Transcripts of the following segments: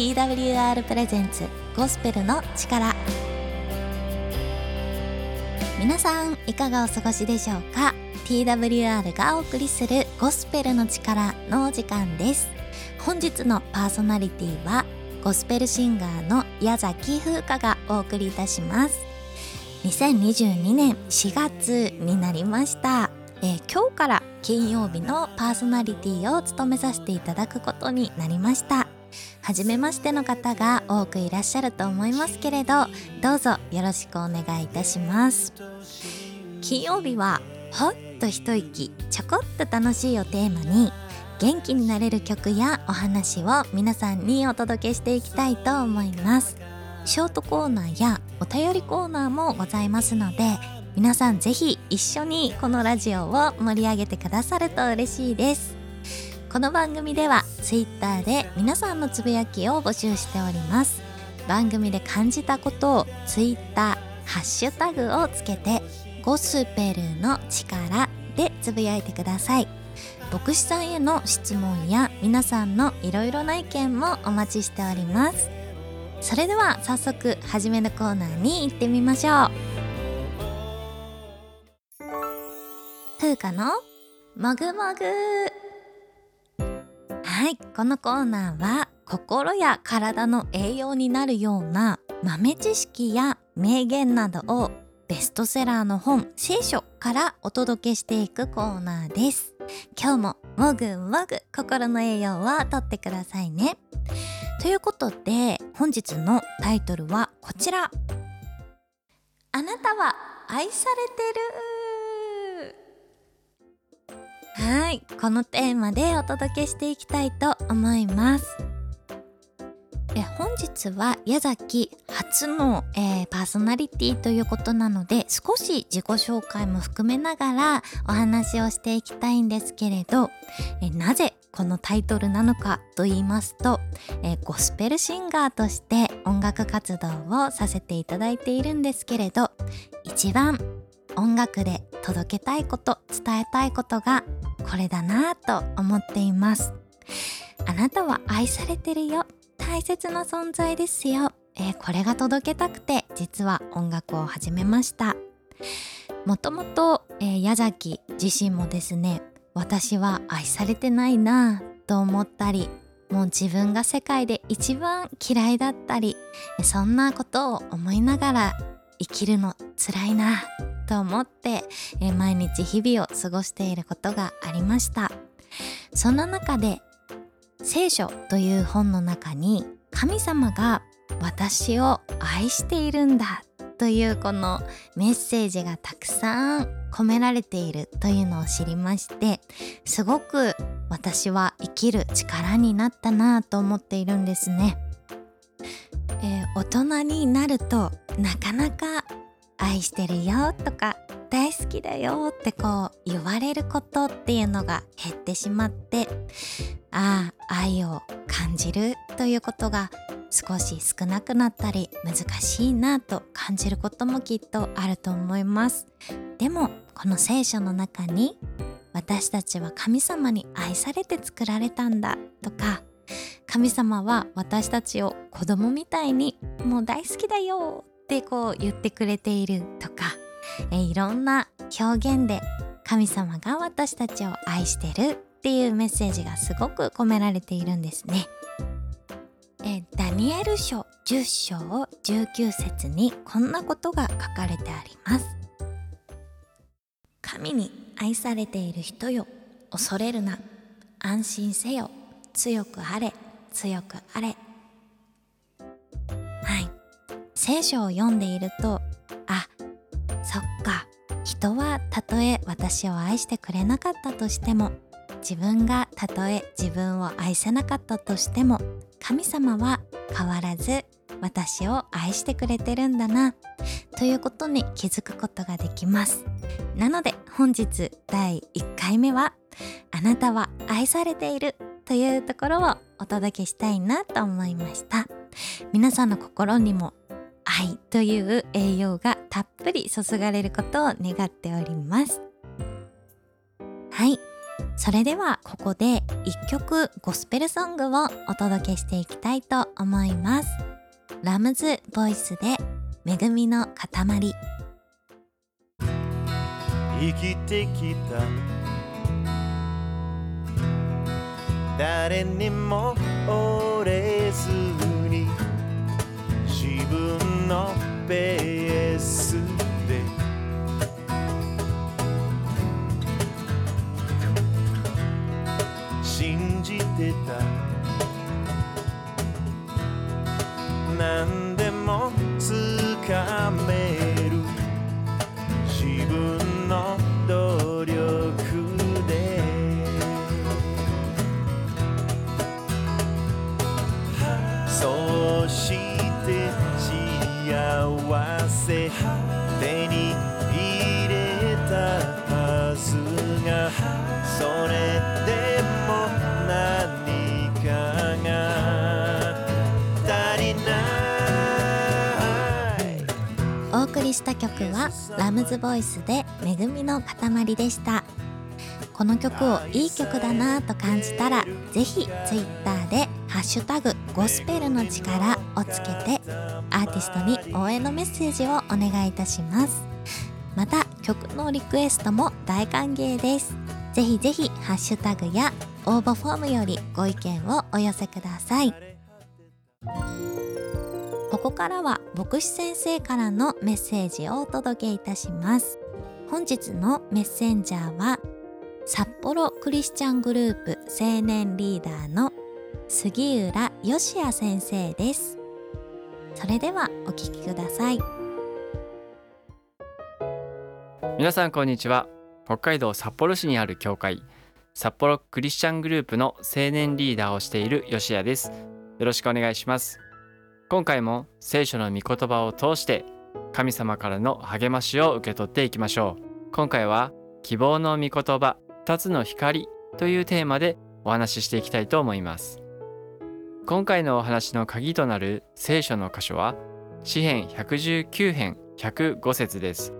TWR プレゼンツゴスペルの力。皆さんいかがお過ごしでしょうか？TWR がお送りするゴスペルの力のお時間です。本日のパーソナリティはゴスペルシンガーの矢崎風花がお送りいたします。2022年4月になりました、えー、今日から金曜日のパーソナリティを務めさせていただくことになりました。初めましての方が多くいらっしゃると思いますけれどどうぞよろしくお願いいたします。金曜日はほっと一息ちょこっと楽しいをテーマに元気になれる曲やお話を皆さんにお届けしていきたいと思います。ショートコーナーやお便りコーナーもございますので皆さんぜひ一緒にこのラジオを盛り上げてくださると嬉しいです。この番組では Twitter で皆さんのつぶやきを募集しております。番組で感じたことを Twitter ハッシュタグをつけてゴスペルの力でつぶやいてください。牧師さんへの質問や皆さんのいろいろな意見もお待ちしております。それでは早速初めのコーナーに行ってみましょう。風花のもぐもぐ。はいこのコーナーは心や体の栄養になるような豆知識や名言などをベストセラーの本聖書からお届けしていくコーナーです。今日ももぐもぐ心の栄養をとってくださいね。ということで本日のタイトルはこちら。あなたは愛されてる。はいこのテーマでお届けしていきたいと思います。え本日は矢崎初の、えー、パーソナリティということなので少し自己紹介も含めながらお話をしていきたいんですけれどえなぜこのタイトルなのかと言いますと、えゴスペルシンガーとして音楽活動をさせていただいているんですけれど一番音楽で届けたいこと伝えたいことがこれだなと思っています。あなたは愛されてるよ。大切な存在ですよ、えー、これが届けたくて実は音楽を始めました。もともと、えー、矢崎自身もですね私は愛されてないなと思ったりもう自分が世界で一番嫌いだったりそんなことを思いながら生きるの辛いな。と思ってえ毎日日々を過ごしていることがありました。そんな中で聖書という本の中に神様が私を愛しているんだというこのメッセージがたくさん込められているというのを知りましてすごく私は生きる力になったなと思っているんですね、えー、大人になるとなかなか愛してるよとか大好きだよってこう言われることっていうのが減ってしまってああ愛を感じるということが少し少なくなったり難しいなと感じることもきっとあると思います。でもこの聖書の中に私たちは神様に愛されて作られたんだとか神様は私たちを子供みたいにもう大好きだよってこう言ってくれているとかえいろんな表現で神様が私たちを愛してるっていうメッセージがすごく込められているんですね。えダニエル書10章19節にこんなことが書かれてあります。神に愛されている人よ恐れるな。安心せよ。強くあれ強くあれ。聖書を読んでいるとあそっか人はたとえ私を愛してくれなかったとしても自分がたとえ自分を愛せなかったとしても神様は変わらず私を愛してくれてるんだなということに気づくことができます。なので本日第1回目はあなたは愛されているというところをお届けしたいなと思いました。皆さんの心にも愛という栄養がたっぷり注がれることを願っております。はい。それではここで1曲ゴスペルソングをお届けしていきたいと思います。ラムズボイスで恵みの塊。生きてきた。誰にも折れずズボイスで恵みの塊でした。この曲をいい曲だなぁと感じたらぜひ Twitter で「ハッシュタグゴスペルの力」をつけてアーティストに応援のメッセージをお願いいたします。また曲のリクエストも大歓迎です。ぜひぜひハッシュタグや応募フォームよりご意見をお寄せください。ここからは牧師先生からのメッセージをお届けいたします。本日のメッセンジャーは札幌クリスチャングループ青年リーダーの杉浦義也先生です。それではお聞きください。皆さんこんにちは。北海道札幌市にある教会札幌クリスチャングループの青年リーダーをしている吉谷です。よろしくお願いします。今回も聖書の御言葉を通して神様からの励ましを受け取っていきましょう。今回は希望の御言葉2つの光というテーマでお話ししていきたいと思います。今回のお話の鍵となる聖書の箇所は詩編119編105節です。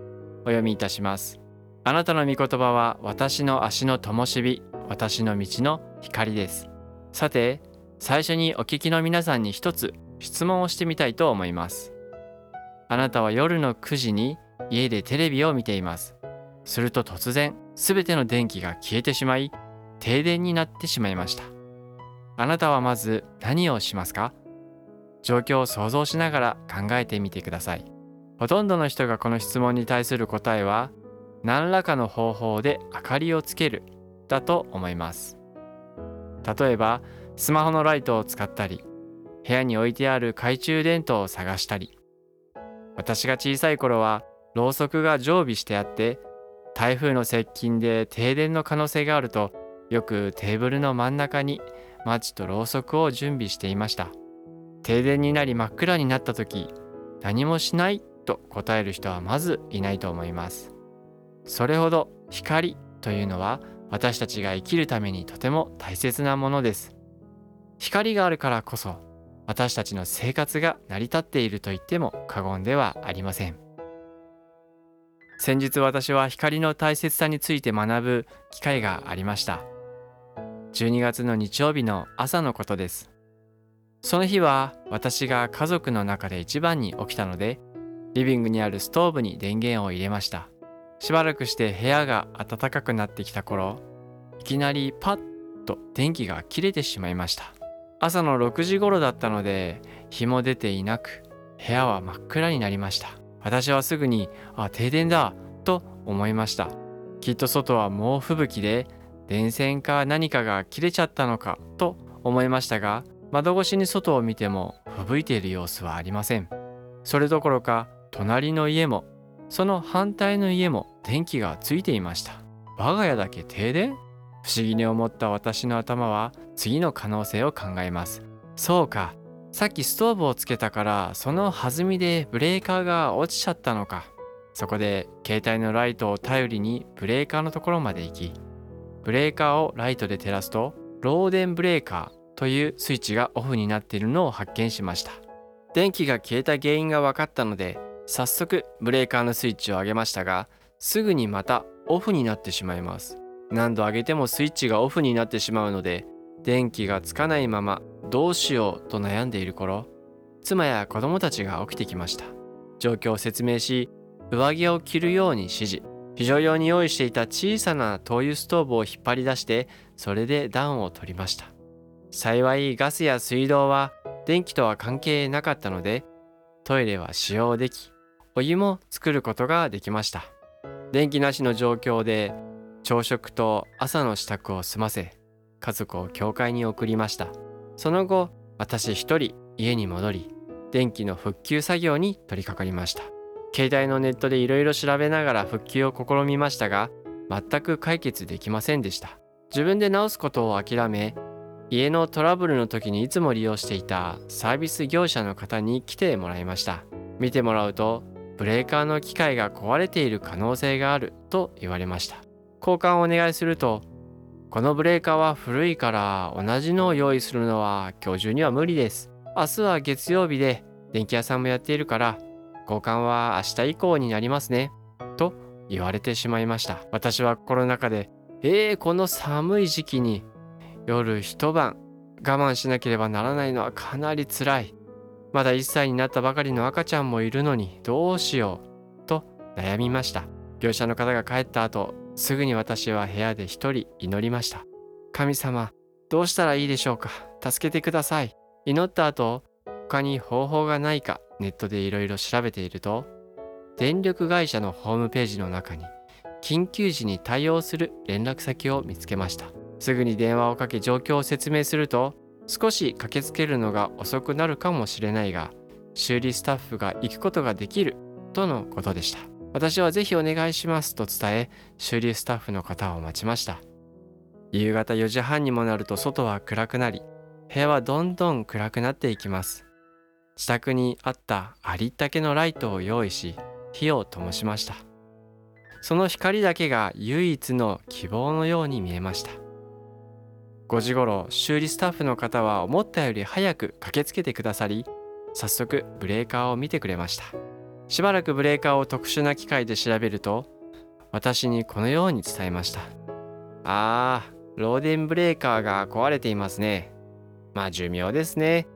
お読みいたします。あなたの御言葉は私の足の灯火私の道の光です。さて最初にお聞きの皆さんに一つ質問をしてみたいと思います。あなたは夜の9時に家でテレビを見ています。すると突然すべての電気が消えてしまい停電になってしまいました。あなたはまず何をしますか？状況を想像しながら考えてみてください。ほとんどの人がこの質問に対する答えは何らかの方法で明かりをつけるだと思います。例えばスマホのライトを使ったり部屋に置いてある懐中電灯を探したり私が小さい頃はろうそくが常備してあって台風の接近で停電の可能性があるとよくテーブルの真ん中にマッチとろうそくを準備していました。停電になり真っ暗になった時何もしないと答える人はまずいないと思います。それほど光というのは私たちが生きるためにとても大切なものです。光があるからこそ私たちの生活が成り立っていると言っても過言ではありません。先日私は光の大切さについて学ぶ機会がありました。12月の日曜日の朝のことです。その日は私が家族の中で一番に起きたのでリビングにあるストーブに電源を入れました。しばらくして部屋が暖かくなってきた頃いきなりパッと電気が切れてしまいました。朝の6時頃だったので日も出ていなく部屋は真っ暗になりました。私はすぐにあ停電だと思いました。きっと外は猛吹雪で電線か何かが切れちゃったのかと思いましたが窓越しに外を見ても吹雪いている様子はありません。それどころか隣の家もその反対の家も電気がついていました。我が家だけ停電？不思議に思った私の頭は次の可能性を考えます。そうか。さっきストーブをつけたからその弾みでブレーカーが落ちちゃったのか。そこで携帯のライトを頼りにブレーカーのところまで行きブレーカーをライトで照らすとローデンブレーカーというスイッチがオフになっているのを発見しました。電気が消えた原因が分かったので早速ブレーカーのスイッチを上げましたがすぐにまたオフになってしまいます。何度上げてもスイッチがオフになってしまうので電気がつかないままどうしようと悩んでいる頃妻や子供たちが起きてきました。状況を説明し上着を着るように指示。非常用に用意していた小さな灯油ストーブを引っ張り出してそれで暖を取りました。幸いガスや水道は電気とは関係なかったのでトイレは使用できお湯も作ることができました。電気なしの状況で朝食と朝の支度を済ませ家族を教会に送りました。その後私一人家に戻り電気の復旧作業に取り掛かりました。携帯のネットでいろいろ調べながら復旧を試みましたが全く解決できませんでした。自分で直すことを諦め家のトラブルの時にいつも利用していたサービス業者の方に来てもらいました。見てもらうとブレーカーの機械が壊れている可能性があると言われました。交換をお願いするとこのブレーカーは古いから同じのを用意するのは今日中には無理です。明日は月曜日で電気屋さんもやっているから交換は明日以降になりますね。と言われてしまいました。私は心の中でえー、この寒い時期に夜一晩我慢しなければならないのはかなり辛い。まだ1歳になったばかりの赤ちゃんもいるのにどうしよう。と悩みました。業者の方が帰った後すぐに私は部屋で一人祈りました。神様どうしたらいいでしょうか？助けてください。祈った後他に方法がないかネットでいろいろ調べていると電力会社のホームページの中に緊急時に対応する連絡先を見つけました。すぐに電話をかけ状況を説明すると少し駆けつけるのが遅くなるかもしれないが修理スタッフが行くことができるとのことでした。私はぜひお願いしますと伝え修理スタッフの方を待ちました。夕方4時半にもなると外は暗くなり部屋はどんどん暗くなっていきます。自宅にあったありったけのライトを用意し火を灯しました。その光だけが唯一の希望のように見えました。5時頃修理スタッフの方は思ったより早く駆けつけてくださり早速ブレーカーを見てくれました。しばらくブレーカーを特殊な機械で調べると私にこのように伝えましたあー漏電ブレーカーが壊れていますね。まあ寿命ですね。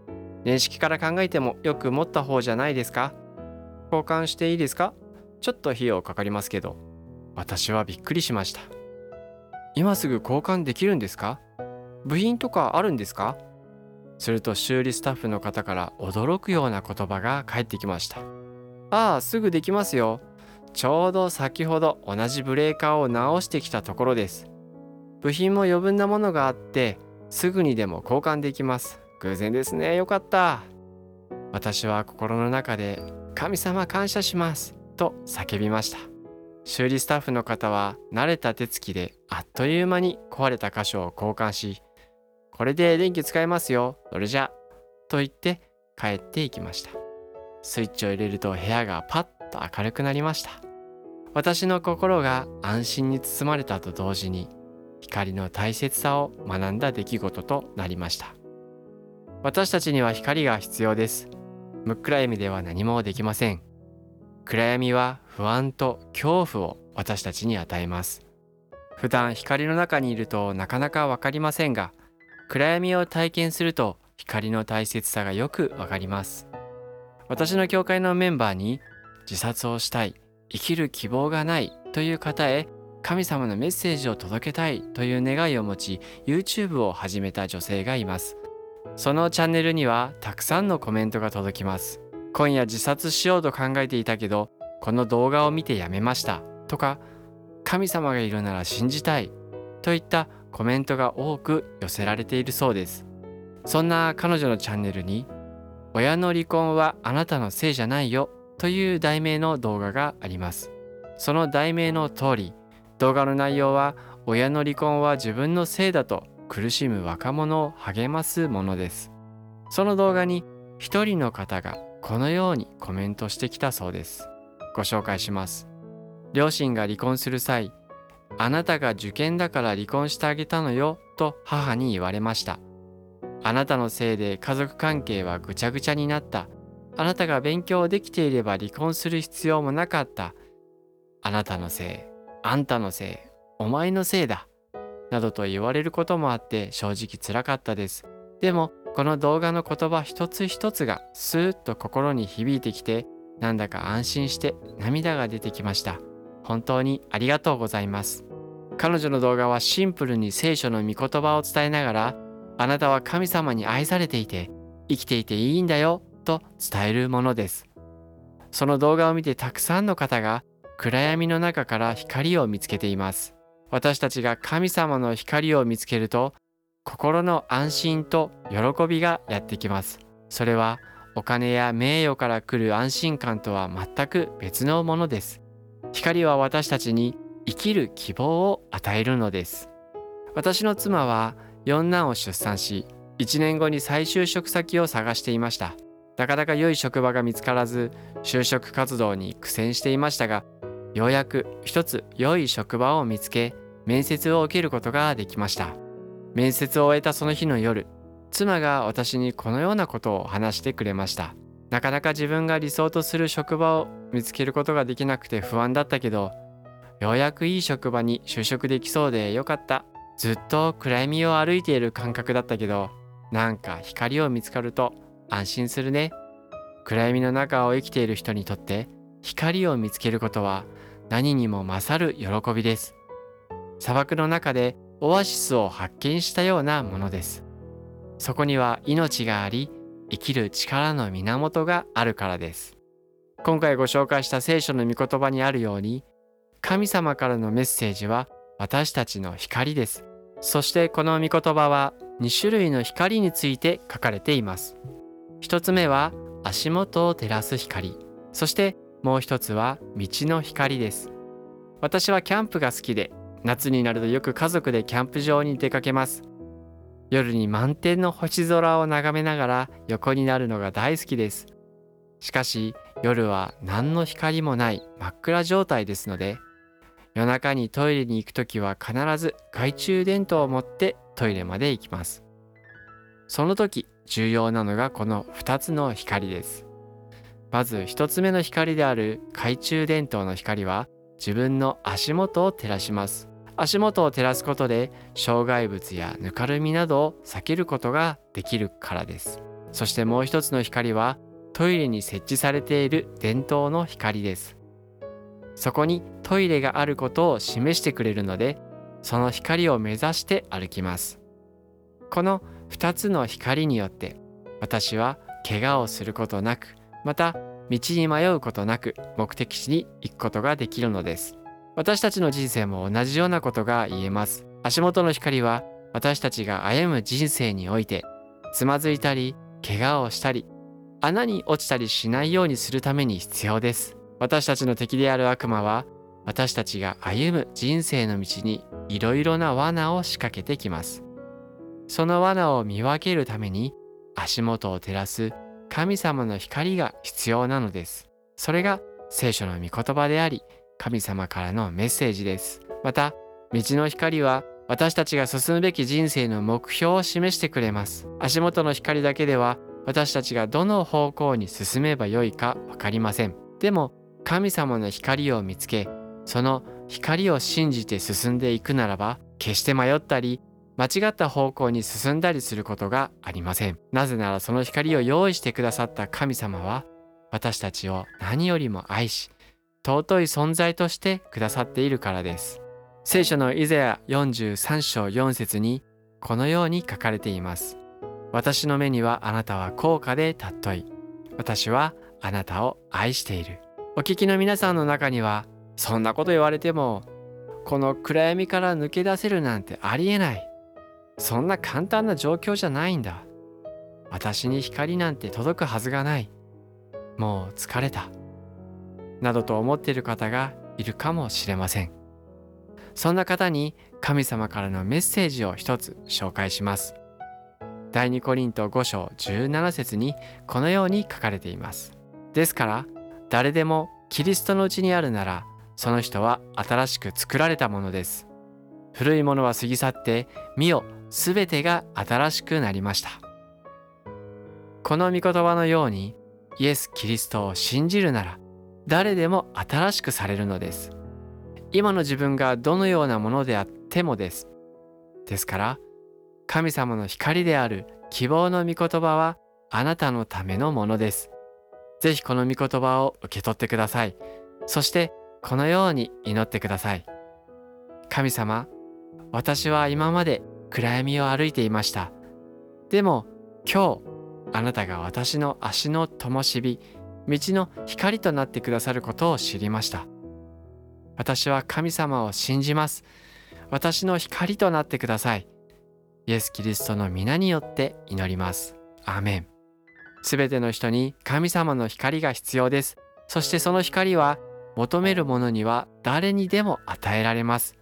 年式から考えてもよく持った方じゃないですか。交換していいですか？ちょっと費用かかりますけど。私はびっくりしました。今すぐ交換できるんですか？部品とかあるんですか？すると修理スタッフの方から驚くような言葉が返ってきました。ああすぐできますよ。ちょうど先ほど同じブレーカーを直してきたところです。部品も余分なものがあってすぐにでも交換できます。偶然ですね。よかった。私は心の中で神様感謝します。と叫びました。修理スタッフの方は慣れた手つきであっという間に壊れた箇所を交換しこれで電気使えますよ。それじゃ。と言って帰っていきました。スイッチを入れると部屋がパッと明るくなりました。私の心が安心に包まれたと同時に光の大切さを学んだ出来事となりました。私たちには光が必要です。真っ暗闇では何もできません。暗闇は不安と恐怖を私たちに与えます。普段光の中にいるとなかなかわかりませんが、暗闇を体験すると光の大切さがよくわかります私の教会のメンバーに自殺をしたい生きる希望がないという方へ神様のメッセージを届けたいという願いを持ち YouTube を始めた女性がいます。そのチャンネルにはたくさんのコメントが届きます。今夜自殺しようと考えていたけどこの動画を見てやめました。とか神様がいるなら信じたい。といったコメントが多く寄せられているそうです。そんな彼女のチャンネルに「親の離婚はあなたのせいじゃないよ」という題名の動画があります。その題名の通り動画の内容は親の離婚は自分のせいだと苦しむ若者を励ますものです。その動画に一人の方がこのようにコメントしてきたそうです。ご紹介します。両親が離婚する際あなたが受験だから離婚してあげたのよと母に言われました。あなたのせいで家族関係はぐちゃぐちゃになった。あなたが勉強できていれば離婚する必要もなかった。あなたのせい、あんたのせい、お前のせいだ。などと言われることもあって正直つらかったですでもこの動画の言葉一つ一つがスーッと心に響いてきてなんだか安心して涙が出てきました本当にありがとうございます彼女の動画はシンプルに聖書の御言葉を伝えながらあなたは神様に愛されていて生きていていいんだよと伝えるものです。その動画を見てたくさんの方が暗闇の中から光を見つけています。私たちが神様の光を見つけると心の安心と喜びがやってきます。それはお金や名誉から来る安心感とは全く別のものです。光は私たちに生きる希望を与えるのです。私の妻は四男を出産し1年後に再就職先を探していました。なかなか良い職場が見つからず就職活動に苦戦していましたがようやく一つ良い職場を見つけ面接を受けることができました。面接を終えたその日の夜妻が私にこのようなことを話してくれました。なかなか自分が理想とする職場を見つけることができなくて不安だったけどようやくいい職場に就職できそうでよかった。ずっと暗闇を歩いている感覚だったけどなんか光を見つかると安心するね。暗闇の中を生きている人にとって光を見つけることは何にも勝る喜びです。砂漠の中でオアシスを発見したようなものです。そこには命があり生きる力の源があるからです。今回ご紹介した聖書の御言葉にあるように神様からのメッセージは私たちの光です。そしてこの御言葉は2種類の光について書かれています。一つ目は足元を照らす光。そしてもう一つは道の光です。私はキャンプが好きで夏になるとよく家族でキャンプ場に出かけます。夜に満天の星空を眺めながら横になるのが大好きです。しかし夜は何の光もない真っ暗状態ですので夜中にトイレに行く時は必ず懐中電灯を持ってトイレまで行きます。その時重要なのがこの2つの光です。まず1つ目の光である懐中電灯の光は自分の足元を照らします。足元を照らすことで障害物やぬかるみなどを避けることができるからです。そしてもう一つの光はトイレに設置されている電灯の光です。そこにトイレがあることを示してくれるのでその光を目指して歩きます。この2つの光によって私は怪我をすることなくまた道に迷うことなく目的地に行くことができるのです。私たちの人生も同じようなことが言えます。足元の光は私たちが歩む人生においてつまずいたり怪我をしたり穴に落ちたりしないようにするために必要です。私たちの敵である悪魔は私たちが歩む人生の道にいろいろな罠を仕掛けてきます。その罠を見分けるために足元を照らす神様の光が必要なのです。それが聖書の御言葉であり神様からのメッセージです。また道の光は私たちが進むべき人生の目標を示してくれます。足元の光だけでは私たちがどの方向に進めばよいか分かりません。でも神様の光を見つけその光を信じて進んでいくならば決して迷ったり間違った方向に進んだりすることがありません。なぜならその光を用意してくださった神様は私たちを何よりも愛し尊い存在としてくださっているからです。聖書のイザヤ43章4節にこのように書かれています。私の目にはあなたは高価で尊い。私はあなたを愛している。お聞きの皆さんの中にはそんなこと言われてもこの暗闇から抜け出せるなんてありえない。そんな簡単な状況じゃないんだ。私に光なんて届くはずがない。もう疲れた。などと思っている方がいるかもしれません。そんな方に神様からのメッセージを一つ紹介します。第2コリント5章17節にこのように書かれています。ですから誰でもキリストのうちにあるならその人は新しく作られたものです。古いものは過ぎ去って見よすべてが新しくなりました。この御言葉のようにイエス・キリストを信じるなら誰でも新しくされるのです。今の自分がどのようなものであってもです。ですから神様の光である希望の御言葉はあなたのためのものです。ぜひこの御言葉を受け取ってください。そしてこのように祈ってください。神様私は今まで暗闇を歩いていました。でも今日あなたが私の足の灯火道の光となってくださることを知りました。私は神様を信じます。私の光となってください。イエス・キリストの皆によって祈ります。アーメン。すべての人に神様の光が必要です。そしてその光は求める者には誰にでも与えられます。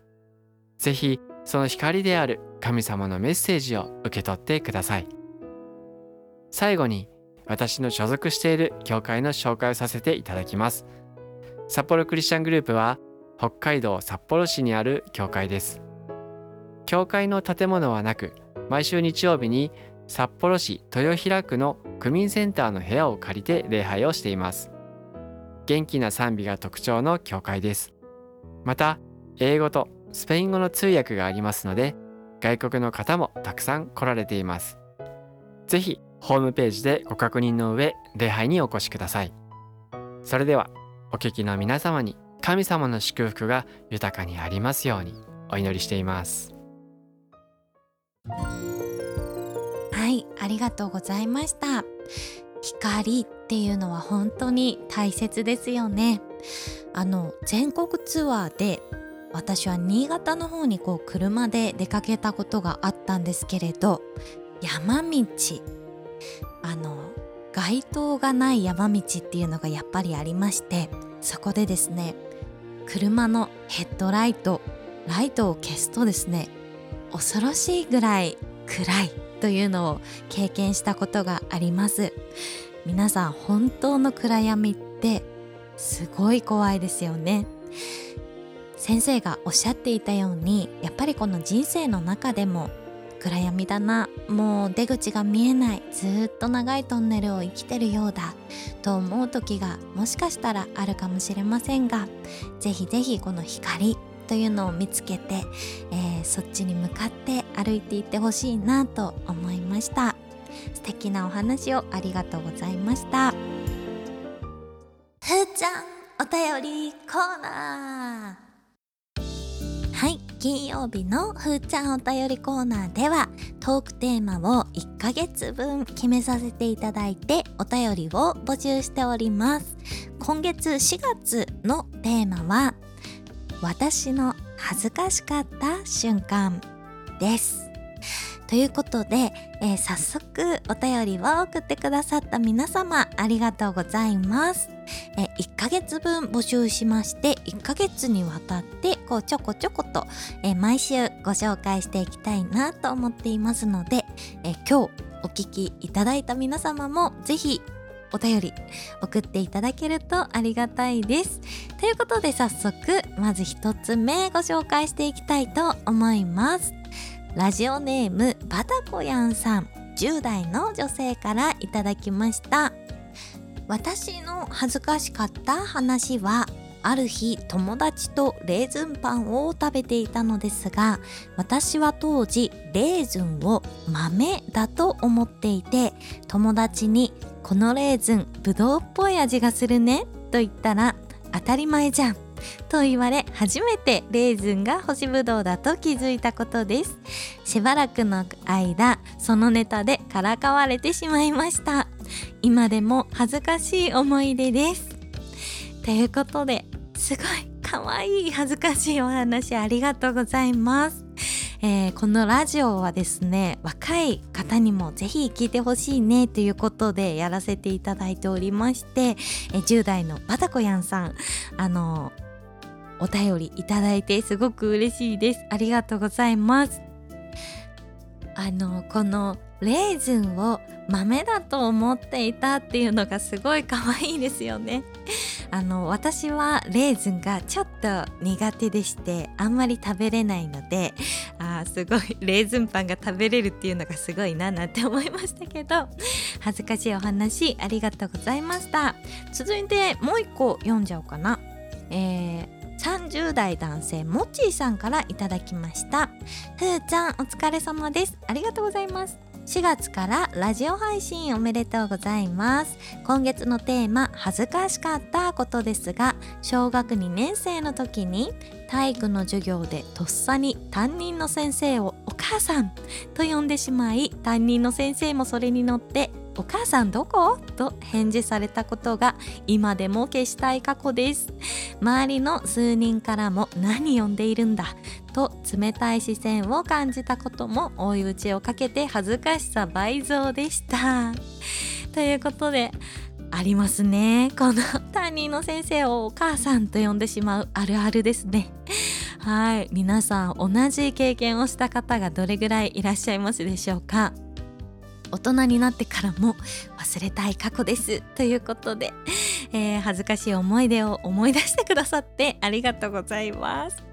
ぜひその光である神様のメッセージを受け取ってください。最後に私の所属している教会の紹介をさせていただきます。札幌クリスチャングループは北海道札幌市にある教会です。教会の建物はなく毎週日曜日に札幌市豊平区の区民センターの部屋を借りて礼拝をしています。元気な賛美が特徴の教会です。また英語とスペイン語の通訳がありますので外国の方もたくさん来られています。ぜひホームページでご確認の上礼拝にお越しください。それではお聞きの皆様に神様の祝福が豊かにありますようにお祈りしています。はいありがとうございました。光っていうのは本当に大切ですよね。あの全国ツアーで私は新潟の方にこう車で出かけたことがあったんですけれど山道。あの街灯がない山道っていうのがやっぱりありましてそこでですね車のヘッドライトライトを消すとですね恐ろしいぐらい暗いというのを経験したことがあります。皆さん本当の暗闇ってすごい怖いですよね。先生がおっしゃっていたようにやっぱりこの人生の中でも暗闇だなもう出口が見えないずっと長いトンネルを生きてるようだと思う時がもしかしたらあるかもしれませんがぜひぜひこの光というのを見つけて、えー、そっちに向かって歩いていってほしいなと思いました。素敵なお話をありがとうございました。ふーちゃんお便りコーナー。はい金曜日のふーちゃんお便りコーナーではトークテーマを1ヶ月分決めさせていただいてお便りを募集しております。今月4月のテーマは私の恥ずかしかった瞬間です。ということで、えー、早速お便りを送ってくださった皆様ありがとうございます。え1ヶ月分募集しまして1ヶ月にわたってこうちょこちょこと、え毎週ご紹介していきたいなと思っていますので、え今日お聞きいただいた皆様もぜひお便り送っていただけるとありがたいです。ということで早速まず1つ目ご紹介していきたいと思います。ラジオネームバタコヤンさん10代の女性からいただきました。私の恥ずかしかった話はある日友達とレーズンパンを食べていたのですが私は当時レーズンを豆だと思っていて友達に「このレーズンぶどうっぽい味がするね」と言ったら「当たり前じゃん」と言われ初めてレーズンが干しぶどうだと気づいたことです。しばらくの間そのネタでからかわれてしまいました。今でも恥ずかしい思い出です。ということですごい可愛い恥ずかしいお話ありがとうございます。えー、このラジオはですね若い方にもぜひ聞いてほしいねということでやらせていただいておりまして、えー、10代のバタコヤンさんあのお便りいただいてすごく嬉しいです。ありがとうございます。あのこのレーズンを豆だと思っていたっていうのがすごい可愛いですよね。あの私はレーズンがちょっと苦手でしてあんまり食べれないのであすごい レーズンパンが食べれるっていうのがすごいななんて思いましたけど恥ずかしいお話ありがとうございました。続いてもう一個読んじゃおうかな。えー30代男性もっちーさんからいただきました。ふーちゃんお疲れ様です。ありがとうございます。4月からラジオ配信おめでとうございます。今月のテーマ恥ずかしかったことですが小学2年生の時に体育の授業でとっさに担任の先生をお母さんと呼んでしまい担任の先生もそれに乗ってお母さんどこ?」と返事されたことが今でも消したい過去です。周りの数人からも「何呼んでいるんだ」と冷たい視線を感じたことも追い打ちをかけて恥ずかしさ倍増でした。ということでありますね。この担任の先生をお母さんと呼んでしまうあるあるですね。はい。皆さん同じ経験をした方がどれぐらいいらっしゃいますでしょうか。大人になってからも忘れたい過去です。ということで、えー、恥ずかしい思い出を思い出してくださってありがとうございます。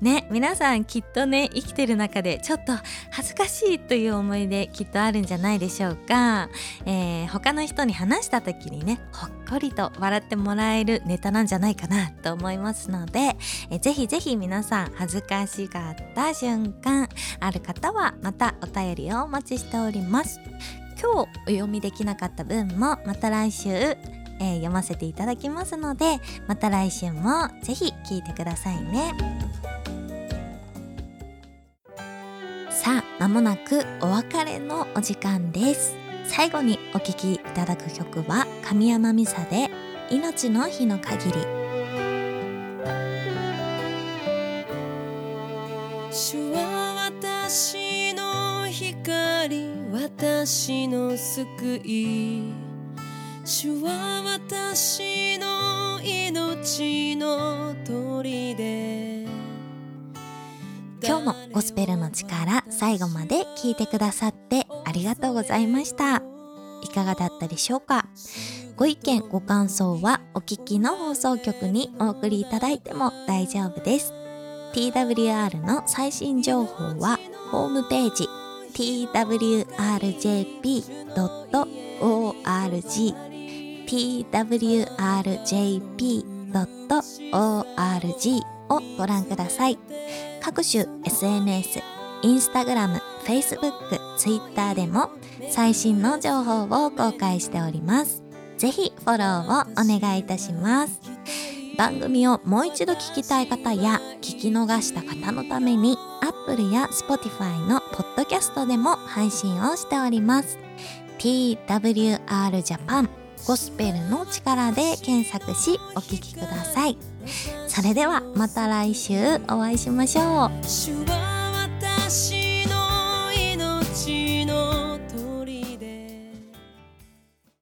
ね皆さんきっとね生きてる中でちょっと恥ずかしいという思い出きっとあるんじゃないでしょうか、えー、他の人に話した時にねほっこりと笑ってもらえるネタなんじゃないかなと思いますので、えー、ぜひぜひ皆さん恥ずかしかった瞬間ある方はまたお便りをお待ちしております。今日お読みできなかった分もまた来週えー、読ませていただきますのでまた来週もぜひ聞いてくださいね。さあ間もなくお別れのお時間です。最後にお聴きいただく曲は神山美沙で命の日の限り。主は私の光私の救い。主は私の命の砦。今日もゴスペルの力最後まで聞いてくださってありがとうございました。いかがだったでしょうか？ご意見ご感想はお聞きの放送局にお送りいただいても大丈夫です。TWR の最新情報はホームページ twrjp.org twrjp.org をご覧ください。各種 SNS、インスタグラム、Facebook、Twitter でも最新の情報を公開しております。ぜひフォローをお願いいたします。番組をもう一度聞きたい方や聞き逃した方のために Apple や Spotify のポッドキャストでも配信をしております。TWR Japan ゴスペルの力で検索しお聴きください。それではまた来週お会いしましょう。